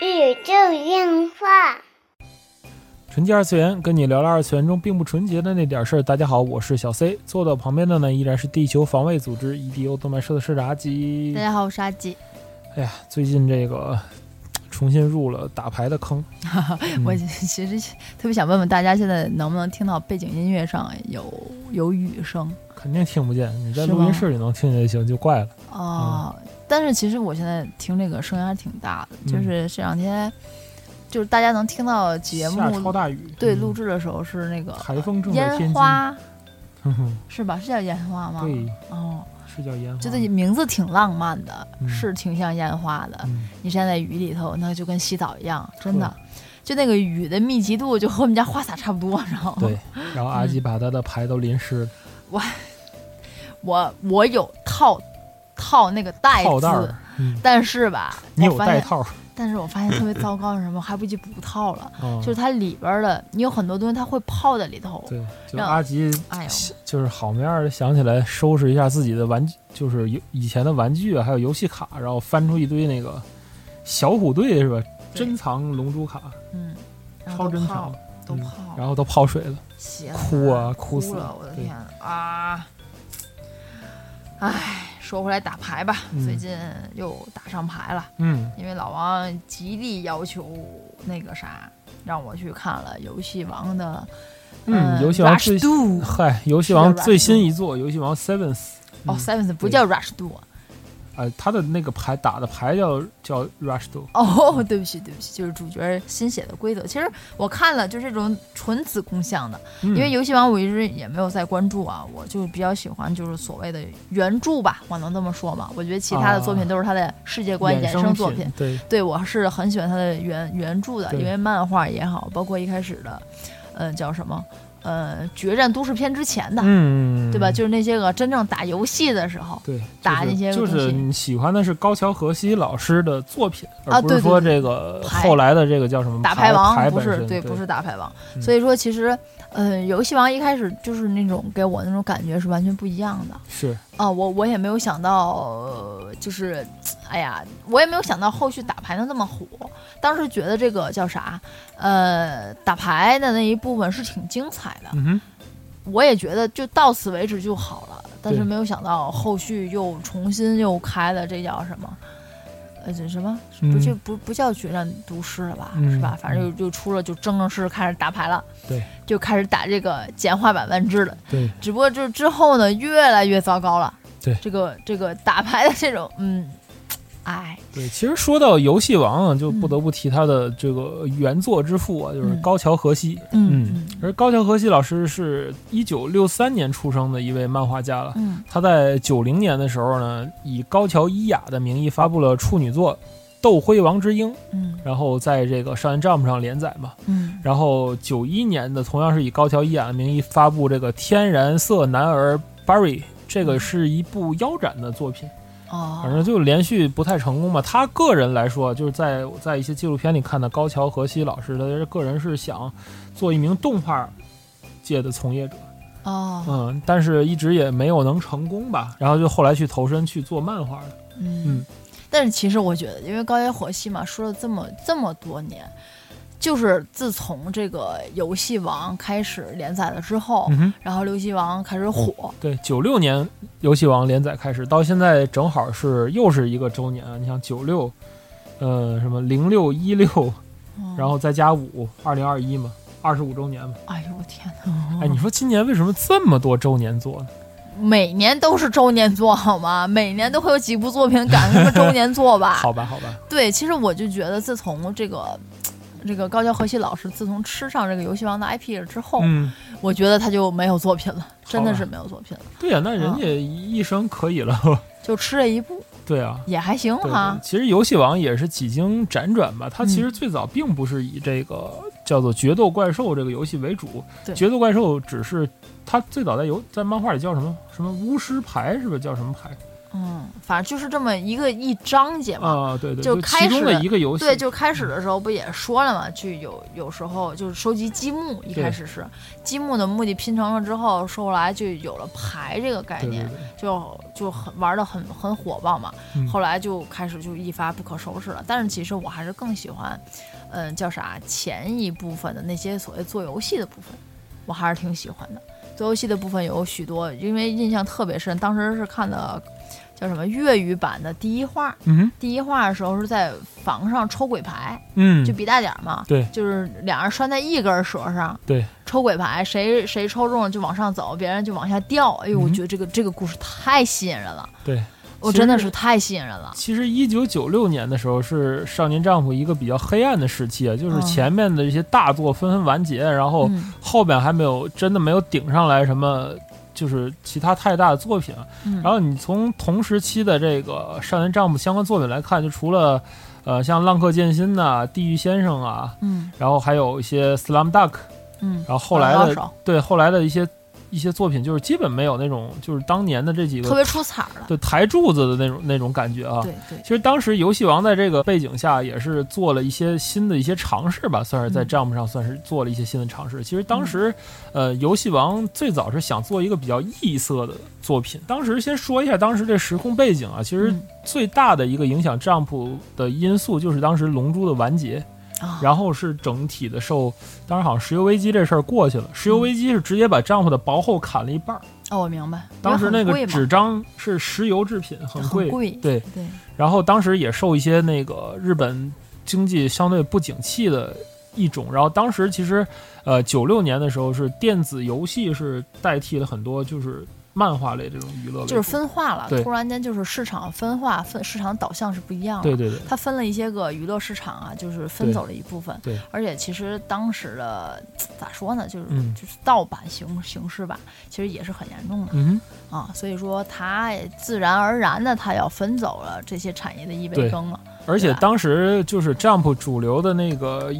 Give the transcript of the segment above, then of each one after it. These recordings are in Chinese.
宇宙电话。纯洁二次元，跟你聊聊二次元中并不纯洁的那点事儿。大家好，我是小 C，坐到旁边的呢依然是地球防卫组织 EDO 动漫社的社长阿吉大。家好，我是阿吉。哎呀，最近这个重新入了打牌的坑，嗯我其实特别想问问大家，现在能不能听到背景音乐上有有雨声肯定听不见。你在录音室里能听见就行，就怪了。哦？但是其实我现在听这个声音还挺大的，嗯就是这两天，就是大家能听到节目大雨，嗯对录制的时候是那个台风正在烟，花，是吧？是叫烟花吗？对，哦，是叫烟花。觉得名字挺浪漫的，嗯是挺像烟花的。嗯，你站在雨里头，那就跟洗澡一样，真的。就那个雨的密集度，就和我们家花洒差不多，然后对。然后阿嗯吉把他的牌都淋湿了，我我有套套那个带子套袋儿，，嗯，但是吧，你我发现，有带套，但是我发现特别糟糕是什么？我还不及不套了，嗯 就是它里边儿的，你有很多东西它会泡在里头。对，就让阿吉哎呦，就是好面儿的想起来收拾一下自己的玩具，就是有以前的玩具啊，还有游戏卡，然后翻出一堆那个小虎队是吧？对珍藏龙珠卡，嗯，然后超珍泡藏，嗯都泡，然后都泡水了。血哭啊哭哭死了了！我的对天啊！唉，说回来打牌吧，嗯。最近又打上牌了，嗯，因为老王极力要求那个啥，让我去看了游戏王的，嗯游戏王最 Do 嗨，游戏是叫王最 Rush 新一座，游戏王 Sevens，哦嗯，Sevens 不对叫 Rush Do 呃，他的那个牌打的牌叫叫 Rush Do，哦，对不起对不起，就是主角新写的规则。其实我看了，就这种纯子宫向的，因因为游戏王我一直也没有在关注啊，我就比较喜欢就是所谓的原著吧，我能这么说吗？我觉得其他的作品都是他的世界观衍生作品。对，对我是很喜欢他的原原著的，因为漫画也好，包括一开始的，呃，叫什么，呃，决战都市篇之前的，嗯，对吧？就是那些个真正打游戏的时候，对，打那些就是你喜欢的是高桥和希老师的作品，啊而不是说对对对。这个后来的这个叫什么打牌王牌不是对，不是打牌王。嗯。所以说，其实，呃，游戏王一开始就是那种给我那种感觉是完全不一样的。是。啊！我我也没有想到，呃就是，哎呀，我也没有想到后续打牌能那么火。当时觉得这个叫啥，呃，打牌的那一部分是挺精彩的，我也觉得就到此为止就好了。但是没有想到后续又重新又开了，这叫什么？呃，这什么？不嗯就不不叫决战都市了吧？嗯是吧？反正就就出了，就正正式开始打牌了。对，就开始打这个简化版万智了。对，只不过就之后呢，越来越糟糕了。对这个这个打牌的这种，嗯，哎，对，其实说到游戏王啊，就不得不提他的这个原作之父啊，就是嗯高桥和希。嗯嗯而高桥和希老师是一九六三年出生的一位漫画家了。嗯他在九零年的时候呢，以高桥伊雅的名义发布了处女作《斗辉王之鹰》，嗯然后在这个少年 Jump 上连载嘛。嗯然后九一年的同样是以高桥伊雅的名义发布这个《天然色男儿 Barry》，这个是一部腰斩的作品，哦，反正就连续不太成功吧。他个人来说，就是在在一些纪录片里看到高桥和希老师，他个人是想做一名动画界的从业者，哦嗯，但是一直也没有能成功吧。然后就后来去投身去做漫画了。嗯嗯。但是其实我觉得，因为高桥和希嘛，说了这么这么多年。就是自从这个游戏王开始连载了之后，嗯，然后游戏王开始火，对，九六年游戏王连载开始，到现在正好是又是一个周年啊。你像九六，呃，什么零六一六，嗯然后再加五，二零二一嘛，二十五周年嘛。哎呦我天哪！哎，你说今年为什么这么多周年作呢？每年都是周年作好吗？每年都会有几部作品赶上个周年作吧？好吧，好吧，对，其实我就觉得，自从这个这个高桥和希老师自从吃上这个游戏王的 IP 了之后，嗯，我觉得他就没有作品了，真的是没有作品了，对呀、那人嗯家一生可以了。就吃这一部对啊，也还行哈。对。其实游戏王也是几经辗转吧，它其嗯实最早并不是以这个叫做决斗怪兽这个游戏为主，对决斗怪兽只是它最早在游在漫画里叫什么什么巫师牌是不是叫什么牌？嗯，反正就是这么一个一章节嘛。啊，对对，就就其中开始的一个游戏，对，就开始的时候不也说了嘛，就有有时候就是收集积木，一开始是积木的目的拼成了之后，说后来就有了牌这个概念，对对对，就就很玩的很很火爆嘛。嗯后来就开始就一发不可收拾了。但是其实我还是更喜欢，嗯，叫啥前一部分的那些所谓做游戏的部分，我还是挺喜欢的。做游戏的部分有许多，因为印象特别深，当时是看的叫什么粤语版的第一话。嗯第一话的时候是在房上抽鬼牌，嗯，就比大点儿嘛，对就是俩人拴在一根绳上，对，抽鬼牌，谁谁抽中了就往上走，别人就往下掉。哎呦，我嗯觉得这个这个故事太吸引人了，对。我真的是太吸引人了。其实一九九六年的时候是少年丈夫一个比较黑暗的时期啊，就是嗯前面的这些大作纷纷完结，然后嗯后边还没有真的没有顶上来什么，就是其他太大的作品然后你从同时期的这个少年丈夫相关作品来看，就除了呃像《浪客剑心》呐、《地狱先生》啊，嗯然后还有一些《Slam Dunk》，嗯，然后后来的对后来的一些一些作品，就是基本没有那种就是当年的这几个特别出彩儿了。对台柱子的那种那种感觉啊。对对其实当时游戏王在这个背景下也是做了一些新的一些尝试吧，算是在嗯 Jump 上算是做了一些新的尝试。其实当时，呃，游戏王最早是想做一个比较异色的作品。当时先说一下当时这时空背景啊，其实嗯最大的一个影响 Jump 的因素就是当时《龙珠》的完结，啊，然后是整体的受，当时好像石油危机这事儿过去了，石油危机是直接把 Jump 的薄厚砍了一半儿。哦，我明白，当时那个纸张是石油制品，很贵，很贵对。对，然后当时也受一些那个日本经济相对不景气的一种，然后当时其实，呃，九六年的时候是电子游戏是代替了很多就是漫画类这种娱乐，就是分化了，突然间就是市场分化，分市场导向是不一样的。对对对它分了一些个娱乐市场啊，就是分走了一部分。对而且其实当时的咋说呢，就是、嗯就是盗版形形式吧，其实也是很严重的嗯啊。所以说，它自然而然的，它要分走了这些产业的一杯对羹了。而且当时就是 Jump 主流的那个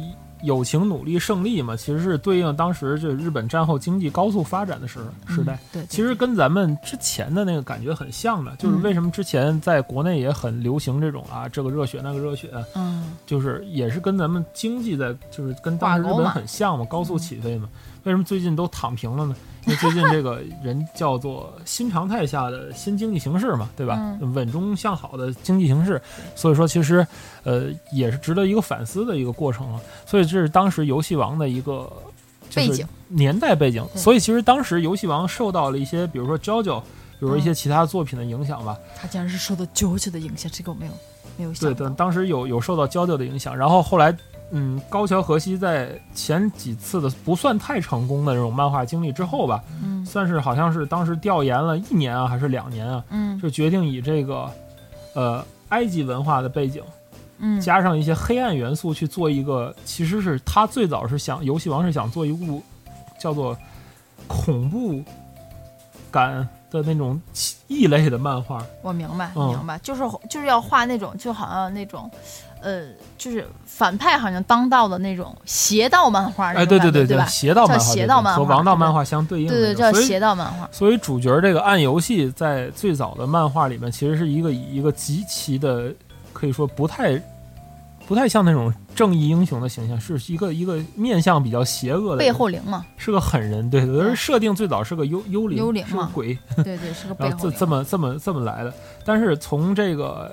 友情努力胜利嘛，其实是对应当时就日本战后经济高速发展的时时代。嗯对，对。其实跟咱们之前的那个感觉很像的，就是嗯。为什么之前在国内也很流行这种啊，这个热血那个热血，嗯。就是也是跟咱们经济在，就是跟当时日本很像嘛，高速起飞嘛。为什么最近都躺平了呢？因为最近这个人叫做新常态下的新经济形势嘛，对吧？嗯稳中向好的经济形势，所以说其实呃也是值得一个反思的一个过程啊。所以这是当时游戏王的一个、就是背景年代背景。对所以其实当时游戏王受到了一些，比如说 JoJo，比如说一嗯些其他作品的影响吧。他竟然是受到 JoJo 的影响，这个我没有没有对对，想到。当时有有受到 JoJo 的影响，然后后来，嗯，高桥和希在前几次的不算太成功的这种漫画经历之后吧，嗯。算是好像是当时调研了一年啊，还是两年啊，嗯。就决定以这个，呃，埃及文化的背景嗯，加上一些黑暗元素去做一个，其实是他最早是想游戏王是想做一部叫做恐怖感的那种异类的漫画，我明白，嗯明白，就是就是要画那种，就好像那种，呃，就是反派好像当道的那种邪道漫画那哎，种感觉，对对对，邪道漫画，邪道漫画和王道漫画相对应的叫邪道漫画。所以主角这个暗游戏在最早的漫画里面，其实是一个以一个极其的，可以说不太不太像那种正义英雄的形象，是一个一个面相比较邪恶的背，后灵嘛，是个狠人，对对，而对设定最早是个幽幽灵，幽灵嘛。是个鬼，对对，是个背 然后这。这么这么这么来的。但是从这个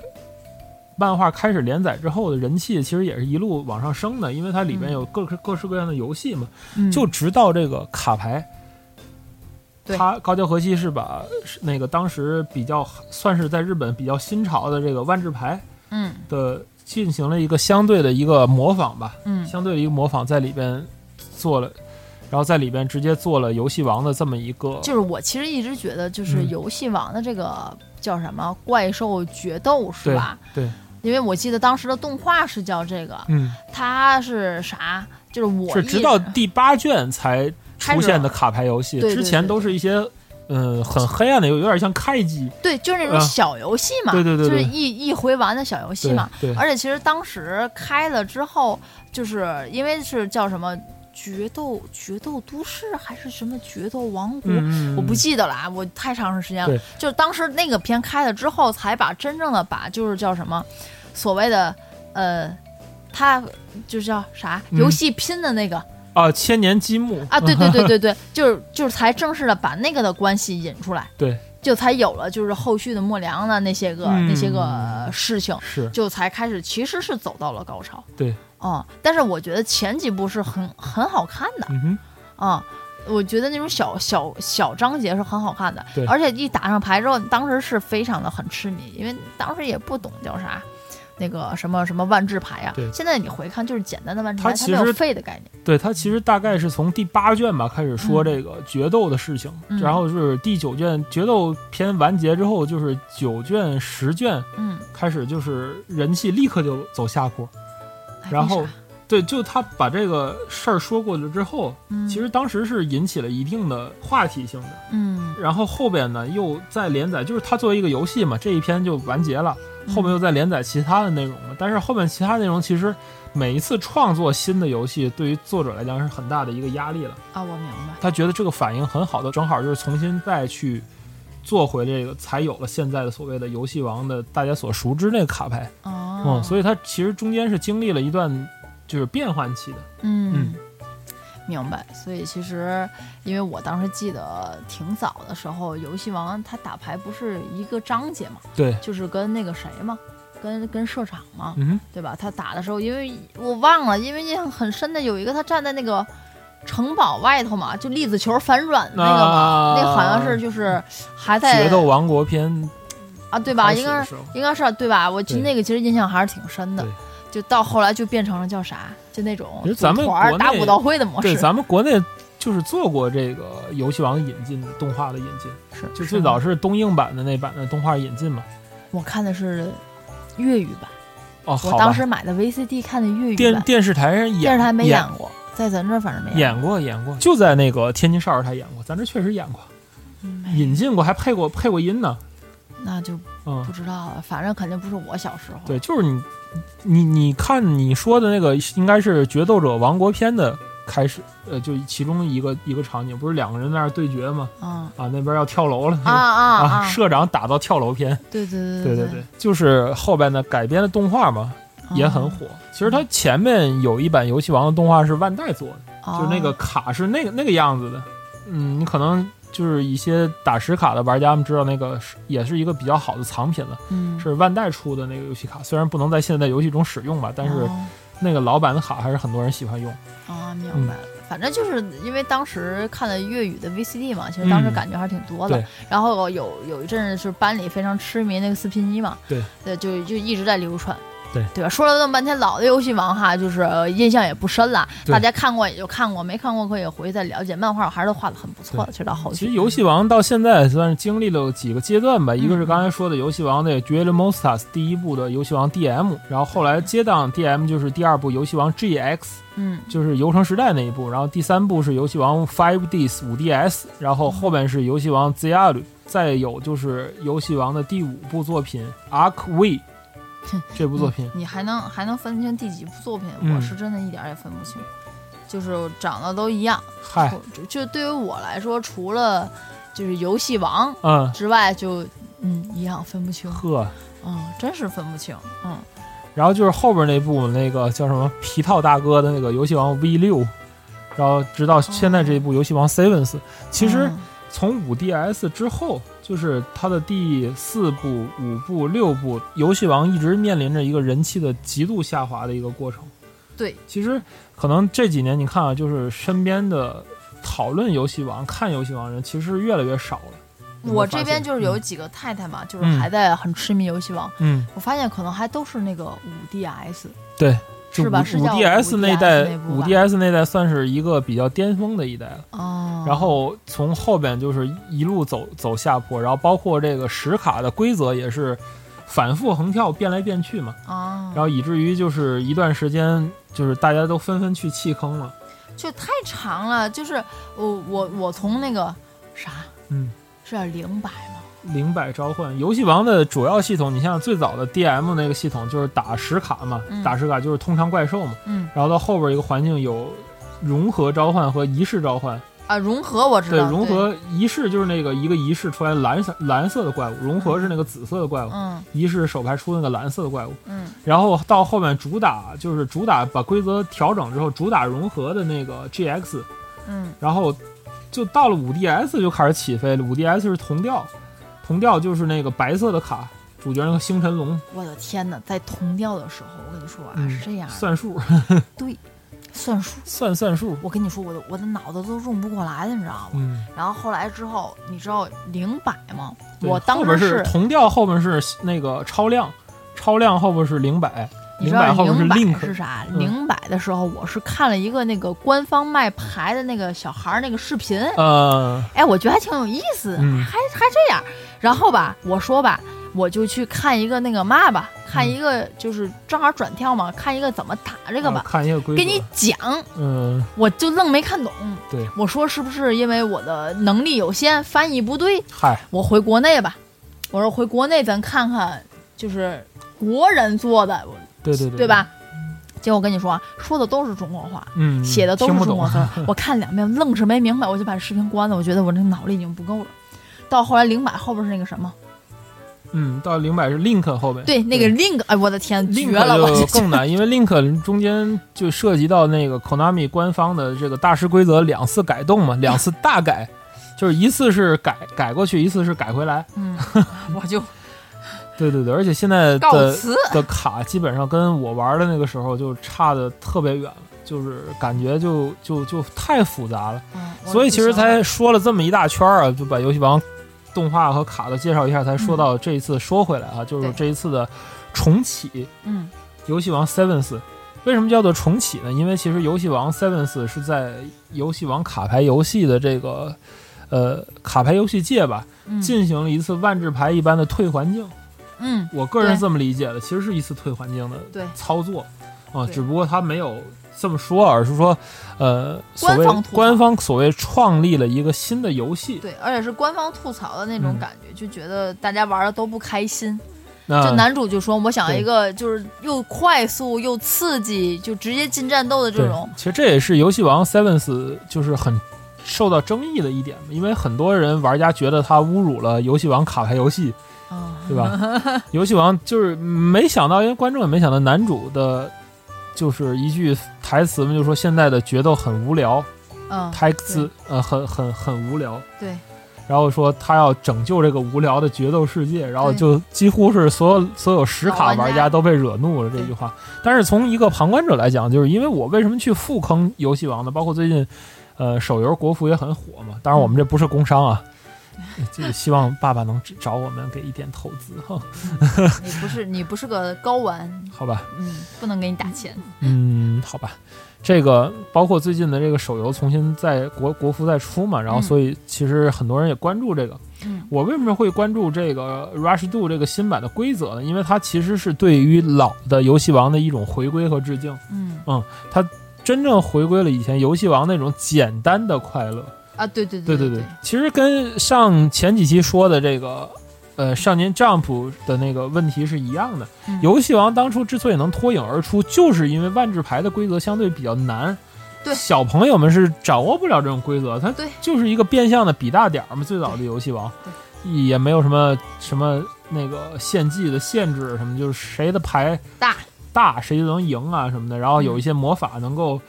漫画开始连载之后的人气，其实也是一路往上升的，因为它里面嗯。有各各式各样的游戏嘛。嗯。就直到这个卡牌，他高桥和希是把那个当时比较算是在日本比较新潮的这个万智牌嗯。的进行了一个相对的一个模仿吧，嗯相对的一个模仿在里边做了，然后在里边直接做了游戏王的这么一个，就是我其实一直觉得，就是嗯游戏王的这个叫什么怪兽决斗是吧？对，因为我记得当时的动画是叫这个，嗯，它是啥？就是我是直到第八卷才出现的卡牌游戏，对对之前都是一些。嗯，很黑暗的，有有点像开机，对，就是那种啊小游戏嘛，对对对对。就是一一回玩的小游戏嘛。对，而且其实当时开了之后，就是因为是叫什么决斗决斗都市还是什么决斗王国，嗯，我不记得了啊，我太长时间了。对。就是当时那个片开了之后，才把真正的把就是叫什么，所谓的呃，他就是叫啥嗯。游戏拼的那个、啊，千年积木啊，对对对对对，就是就是才正式的把那个的关系引出来，对，就才有了就是后续的莫良的那些个、嗯那些个事情，是就才开始其实是走到了高潮。对，哦、但是我觉得前几部是很很好看的，嗯哼，啊、我觉得那种小小小章节是很好看的对，而且一打上牌之后，当时是非常的很痴迷，因为当时也不懂叫啥。那个什么什么万智牌啊对，现在你回看就是简单的万智牌，它没有它其实废的概念。对它其实大概是从第八卷吧开始说这个决斗的事情，嗯然后是第九卷决斗篇完结之后，就是九卷十卷嗯，开始就是人气立刻就走下坡。哎然后对，就他把这个事儿说过了之后，嗯其实当时是引起了一定的话题性的。嗯然后后边呢又再连载，就是他作为一个游戏嘛，这一篇就完结了，嗯后面又再连载其他的内容嘛。但是后面其他内容其实每一次创作新的游戏，对于作者来讲是很大的一个压力了。啊，我明白。他觉得这个反应很好的，正好就是重新再去做回这个，才有了现在的所谓的游戏王的大家所熟知那个卡牌。哦，嗯，所以他其实中间是经历了一段就是变换期的。嗯，明白。所以其实，因为我当时记得挺早的时候，游戏王它打牌不是一个章节嘛，对，就是跟那个谁嘛，跟跟社长嘛，嗯，对吧？他打的时候，因为我忘了，因为印象很深的有一个他站在那个。城堡外头嘛，就粒子球反转的那个嘛，啊那好像是就是还在决斗王国篇啊，对吧？应该应该是对吧？我记得对那个其实印象还是挺深的对，就到后来就变成了叫啥，就那种咱们打武道会的模式对，咱们国内就是做过这个游戏王引进的动画的引进，是就最早是东映版的那版的动画引进嘛。我看的是粤语版，哦，我当时买的 VCD 看的粤语版，电电视台上演，电视台没演演过，在咱这儿反正没演演过演过，就在那个天津少儿台演过，咱这确实演过，嗯引进过，还配过配过音呢。那就嗯不，知道了，反正肯定不是我小时候。对，就是你你你看你说的那个应该是《决斗者王国篇》的开始，呃，就其中一个一个场景，不是两个人在那儿对决吗？嗯啊，那边要跳楼了，啊 啊啊！社长打到跳楼篇，对对对对对对对，就是后边的改编的动画嘛，也很哦火。其实它前面有一版游戏王的动画是万代做的，哦就那个卡是那个那个样子的。嗯，你可能就是一些打实卡的玩家们知道，那个是也是一个比较好的藏品了，嗯，是万代出的那个游戏卡。虽然不能在现在游戏中使用吧，但是哦那个老版的卡还是很多人喜欢用。啊，明嗯白了。反正就是因为当时看了粤语的 VCD 嘛，其实当时嗯感觉还是挺多的。对然后有有一阵子是班里非常痴迷那个四拼一嘛，对，对，就就一直在流传。对对吧？说了那么半天，老的游戏王哈，就是呃印象也不深了。大家看过也就看过，没看过可以回去再了解。漫画我还是画的很不错的，其实到后期。其实游戏王到现在算是经历了几个阶段吧，一个是刚才说的游戏王的《g u e l Mostas》第一部的游戏王 DM，然后后来接档 DM 就是第二部游戏王 GX，嗯就是游城时代那一部，然后第三部是游戏王 Five Ds 五 DS，然后后边是游戏王 ZR，再有就是游戏王的第五部作品 Arc V 这部作品。你还能还能分清第几部作品？嗯我是真的一点儿也分不清，就是长得都一样。嗨，就就对于我来说，除了就是游戏王嗯，之外，就嗯一样分不清，呵，嗯，真是分不清，嗯然后就是后边那部那个叫什么皮套大哥的那个游戏王 V 六，然后直到现在这一部游戏王 Sevens，其实。嗯从五 DS 之后，就是它的第四部、五部、六部，游戏王一直面临着一个人气的极度下滑的一个过程。对，其实可能这几年你看啊，就是身边的讨论游戏王、看游戏王人其实越来越少了。我这边就是有嗯。几个太太嘛，就是嗯还在很痴迷游戏王，嗯，我发现可能还都是那个五 DS，对，就是五五吧是叫 DS 那 5DS 代，五 DS 那代算是一个比较巅峰的一代了。哦，然后从后边就是一路走走下坡，然后包括这个实卡的规则也是反复横跳，变来变去嘛，哦，然后以至于就是一段时间就是大家都纷纷去弃坑了。就太长了，就是我我我从那个啥嗯，是叫零百吗？零百召唤游戏王的主要系统，你像最早的 DM 那个系统就是打实卡嘛，嗯打实卡就是通常怪兽嘛，嗯然后到后边一个环境有融合召唤和仪式召唤。啊，融合我知道对，道，融合仪式就是那个一个仪式出来蓝色蓝色的怪物，融合是那个紫色的怪物，嗯仪式手牌出那个蓝色的怪物。嗯然后到后面主打就是主打把规则调整之后，主打融合的那个 GX，嗯然后就到了五 DS 就开始起飞了。五 DS 是同调，铜调就是那个白色的卡，主角那个星辰龙我的天哪，在同调的时候，我跟你说啊，嗯是这样，算数，对，算数。算算数。我跟你说，我的我的脑子都用不过来了，你知道吗？嗯，然后后来之后，你知道零百吗？我当时是铜调，后面是那个超量，超量后边是零百，零你知道百后边是零百是啥？嗯零百的时候，我是看了一个那个官方卖牌的那个小孩儿那个视频，呃，哎，我觉得还挺有意思，嗯还还这样。然后吧，我说吧，我就去看一个那个嘛吧，看一个就是正好转跳嘛，看一个怎么打这个呃吧，看一个规则，给你讲，嗯，我就愣没看懂。对，我说是不是因为我的能力有限，翻译不对？嗨，我回国内吧，我说回国内咱看看，就是国人做的，对对对，对？吧？结果我跟你说啊，说的都是中国话，嗯，写的都是中国字。我看两遍，愣是没明白，我就把视频关了。我觉得我这脑力已经不够了。到后来零百后边是那个什么？嗯，到零百是 link 后边，对，那个 link，哎，我的天，绝了！我就就更难，因为 link 中间就涉及到那个 Konami 官方的这个大师规则两次改动嘛，两次大改，就是一次是改改过去，一次是改回来。嗯，我就对对对，而且现在的。的卡基本上跟我玩的那个时候就差的特别远了，就是感觉就就就太复杂了，嗯所以其实才说了这么一大圈啊，就把游戏王动画和卡的介绍一下，才说到这一次说回来啊，就是这一次的重启。嗯。游戏王 Sevens，为什么叫做重启呢？因为其实游戏王 Sevens 是在游戏王卡牌游戏的这个呃卡牌游戏界吧，嗯。进行了一次万智牌一般的退环境。嗯我个人是这么理解的，其实是一次退环境的操作啊，只不过它没有这么说，而是说呃所谓官方官方所谓创立了一个新的游戏。对，而且是官方吐槽的那种嗯感觉，就觉得大家玩的都不开心。那就男主就说：“我想对一个就是又快速又刺激，就直接进战斗的这种。其实这也是游戏王 Sevens 就是很受到争议的一点嘛，因为很多人玩家觉得他侮辱了游戏王卡牌游戏，嗯，对吧？游戏王就是没想到，因为观众也没想到男主的，就是一句台词嘛，就说现在的决斗很无聊，嗯，台词呃很很很无聊，对，然后说他要拯救这个无聊的决斗世界，然后就几乎是所有所有实卡玩家都被惹怒了这句话。但是从一个旁观者来讲，就是因为我为什么去复坑游戏王呢？包括最近，呃，手游国服也很火嘛。当然我们这不是工商啊，这个 希望爸爸能找我们给一点投资哈，你不是你不是个高玩，好吧？嗯，不能给你打钱。嗯，好吧。这个包括最近的这个手游重新在国国服再出嘛，然后嗯所以其实很多人也关注这个。嗯我为什么会关注这个 Rush Do 这个新版的规则呢？因为它其实是对于老的游戏王的一种回归和致敬，嗯嗯，它真正回归了以前游戏王那种简单的快乐。啊，对对对对对，其实跟上前几期说的这个。呃，少年 Jump 的那个问题是一样的。嗯游戏王当初之所以能脱颖而出，就是因为万智牌的规则相对比较难，对小朋友们是掌握不了这种规则，它就是一个变相的比大点儿嘛。最早的游戏王也没有什么什么那个献祭的限制什么，就是谁的牌大大谁就能赢啊什么的。然后有嗯一些魔法能够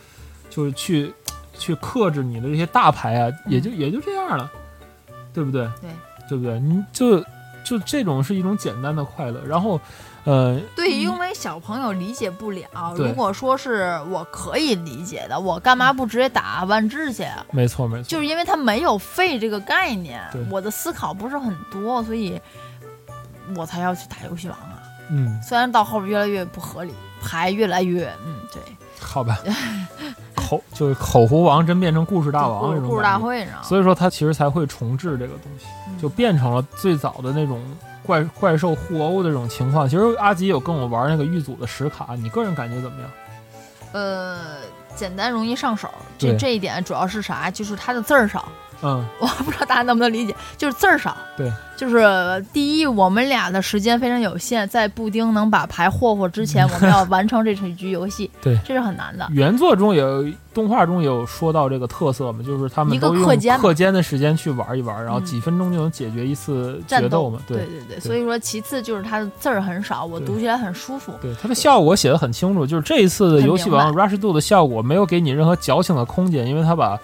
就是去去克制你的这些大牌啊，也就也就这样了，对不对？嗯对对不对？你就就这种是一种简单的快乐，然后。呃，对，因为小朋友理解不了。如果说是我可以理解的，我干嘛不直接打万智去啊？没错没错，就是因为他没有废这个概念，我的思考不是很多，所以我才要去打游戏王啊。嗯，虽然到后边越来越不合理，牌越来越嗯对，好吧，口就是口胡王真变成故事大王这种故事，大会，你知道吗？所以说他其实才会重置这个东西，嗯就变成了最早的那种怪怪兽互殴的这种情况。其实阿吉有跟我玩那个玉组的实卡，你个人感觉怎么样？呃，简单容易上手，这这一点主要是啥？就是它的字儿少，嗯，我不知道大家能不能理解，就是字儿少。对，就是第一，我们俩的时间非常有限，在布丁能把牌霍霍之前，我们要完成这场局游戏，对，这是很难的。原作中也有，动画中也有说到这个特色嘛，就是他们一个课间课间的时间去玩一玩，然后嗯几分钟就能解决一次战决斗嘛，对对对，所以说其次就是它的字儿很少，我读起来很舒服。对它的效果写的很清楚，就是这一次的游戏王 Rush Do 的效果没有给你任何矫情的空间，因为它把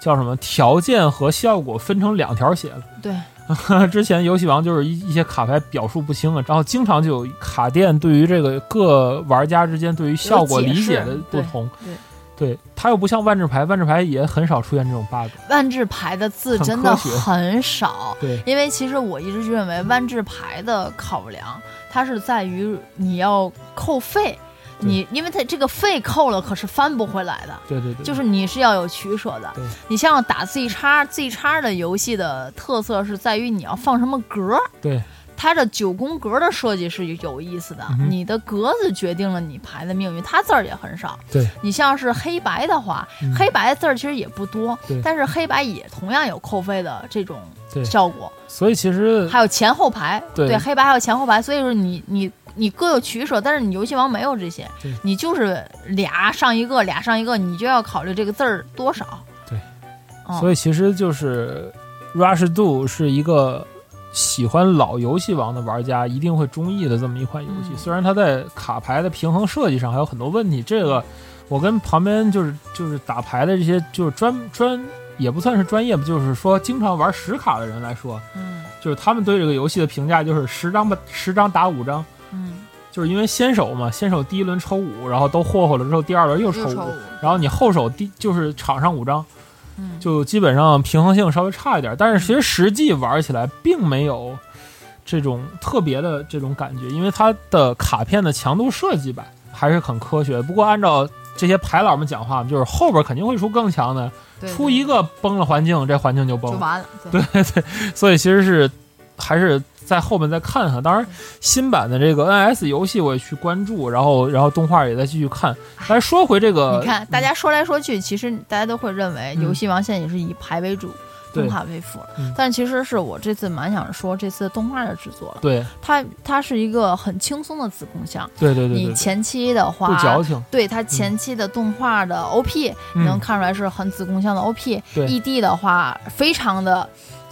叫什么条件和效果分成两条写了。对，之前游戏王就是一一些卡牌表述不清啊，然后经常就有卡店对于这个各玩家之间对于效果理解的不同。对对，它又不像万智牌，万智牌也很少出现这种 bug。万智牌的字真的很少，对，因为其实我一直认为万智牌的考量，它是在于你要扣费，对你因为它这个费扣了，可是翻不回来的。对对对，就是你是要有取舍的。对，你像打 Z 叉，Z 叉的游戏的特色是在于你要放什么格儿，对。它的九宫格的设计是有意思的，嗯你的格子决定了你牌的命运，它字儿也很少。对，你像是黑白的话，嗯。黑白字儿其实也不多对，但是黑白也同样有扣费的这种对。效果，所以其实还有前后排，对黑白还有前后排，所以说你你。你各有取舍，但是你游戏王没有这些，你就是俩上一个，俩上一个，你就要考虑这个字儿多少。对，哦、所以其实就是 Rush Do 是一个喜欢老游戏王的玩家一定会中意的这么一款游戏。嗯虽然它在卡牌的平衡设计上还有很多问题，这个我跟旁边就是就是打牌的这些就是专专也不算是专业吧，就是说经常玩实卡的人来说，嗯就是他们对这个游戏的评价就是十张吧十张打五张。嗯，就是因为先手嘛，先手第一轮抽五，然后都霍霍了之后，第二轮又抽五，然后你后手第就是场上五张，嗯，就基本上平衡性稍微差一点，但是其实实际玩起来并没有这种特别的这种感觉，因为它的卡片的强度设计吧还是很科学。不过按照这些牌佬们讲话，就是后边肯定会出更强的，出一个崩了环境，这环境就崩了。就完了。对 对，所以其实是还是在后面再看看。当然，新版的这个 NS 游戏我也去关注，然后然后动画也在继续看。但是说回这个，你看，大家说来说去，其实大家都会认为嗯。游戏王现在也是以牌为主。对。动画为辅，嗯。但其实是我这次蛮想说这次动画的制作了，对。它它是一个很轻松的子供像，对对对对，你前期的话不矫情，对它前期的动画的 OP、嗯。能看出来是很子供像的 OP，对。ED 的话非常的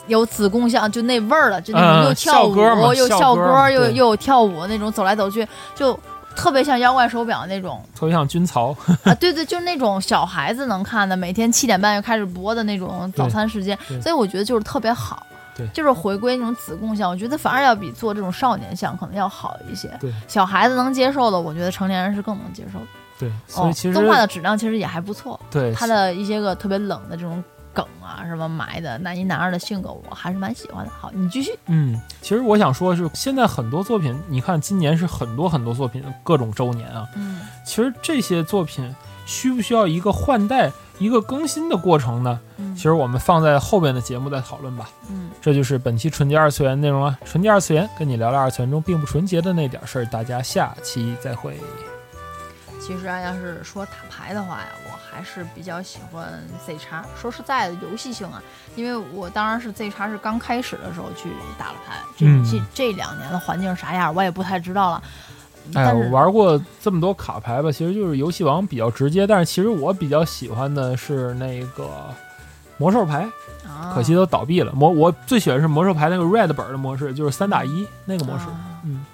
有子供像，就那味儿了，就那嗯种又跳舞、又校歌又又有跳舞那种走来走去，就特别像妖怪手表那种特别像军曹。啊，对对，就是那种小孩子能看的，每天七点半就开始播的那种早餐时间，所以我觉得就是特别好。对就是回归那种子贡像，我觉得反而要比做这种少年像可能要好一些。对，小孩子能接受的，我觉得成年人是更能接受的。对，所以其哦、实、动画的质量其实也还不错，对它的一些个特别冷的这种梗啊，什么埋的那一男二的性格，我还是蛮喜欢的。好，你继续。嗯，其实我想说的是，现在很多作品，你看今年是很多很多作品各种周年啊，嗯其实这些作品需不需要一个换代、一个更新的过程呢？嗯其实我们放在后边的节目再讨论吧。嗯，这就是本期纯洁二次元内容了。纯洁二次元跟你聊聊二次元中并不纯洁的那点事儿，大家下期再会。其实啊，要是说打牌的话呀，我还是比较喜欢 Z 叉。说实在的，游戏性啊，因为我当然是 Z 叉是刚开始的时候去打了牌，这、嗯这这两年的环境啥样，我也不太知道了。哎，我玩过这么多卡牌吧，其实就是游戏王比较直接，但是其实我比较喜欢的是那个魔兽牌，啊，可惜都倒闭了。魔我最喜欢是魔兽牌那个 Red 本的模式，就是三打一那个模式。啊嗯，